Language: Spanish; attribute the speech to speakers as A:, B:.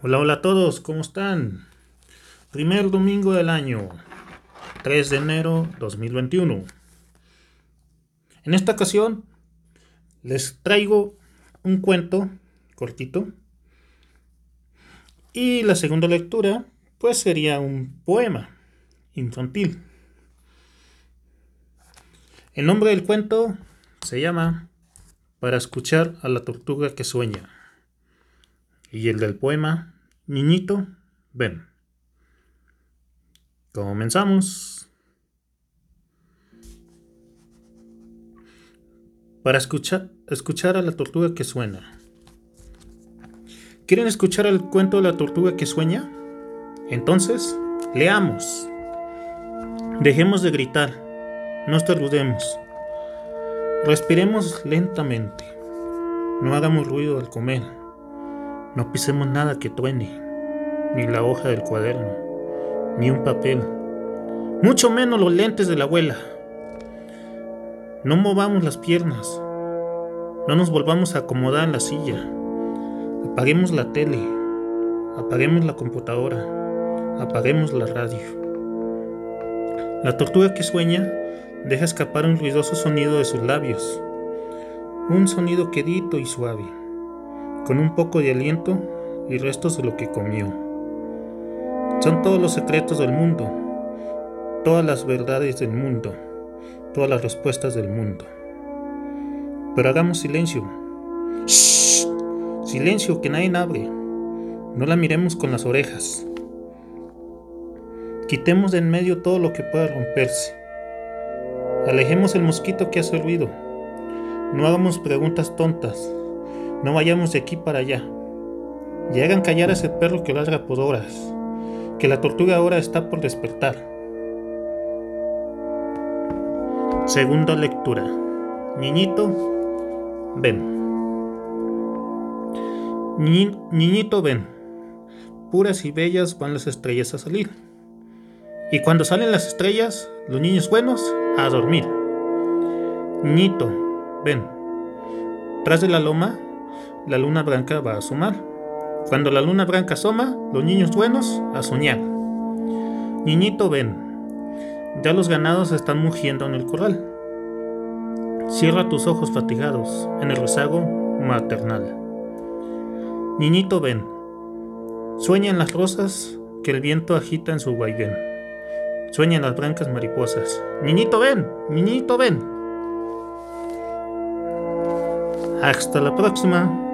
A: Hola, hola a todos, ¿cómo están? Primer domingo del año, 3 de enero 2021. En esta ocasión les traigo un cuento cortito y la segunda lectura pues sería un poema infantil. El nombre del cuento se llama Para escuchar a la tortuga que sueña. Y el del poema, Niñito, ven. Comenzamos. Para escuchar, escuchar a la tortuga que suena. ¿Quieren escuchar el cuento de la tortuga que sueña? Entonces, leamos. Dejemos de gritar, no estornudemos. Respiremos lentamente. No hagamos ruido al comer. No pisemos nada que truene, ni la hoja del cuaderno, ni un papel, mucho menos los lentes de la abuela. No movamos las piernas, no nos volvamos a acomodar en la silla. Apaguemos la tele, apaguemos la computadora, apaguemos la radio. La tortuga que sueña deja escapar un ruidoso sonido de sus labios, un sonido quedito y suave con un poco de aliento y restos de lo que comió. Son todos los secretos del mundo, todas las verdades del mundo, todas las respuestas del mundo. Pero hagamos silencio. ¡Shh! Silencio, que nadie abre. No la miremos con las orejas. Quitemos de en medio todo lo que pueda romperse. Alejemos el mosquito que hace ruido. No hagamos preguntas tontas. No vayamos de aquí para allá. Y hagan callar a ese perro que ladra por horas, que la tortuga ahora está por despertar. Segunda lectura. Niñito, ven. niñito, ven. Puras y bellas van las estrellas a salir. Y cuando salen las estrellas, los niños buenos, a dormir. Niñito, ven. Tras de la loma la luna blanca va a asomar. Cuando la luna blanca asoma, los niños buenos a soñar. Niñito ven, ya los ganados están mugiendo en el corral. Cierra tus ojos fatigados en el rezago maternal. Niñito ven, sueñan las rosas que el viento agita en su vaivén. Sueñan las blancas mariposas. Niñito ven, niñito ven. Hasta la próxima.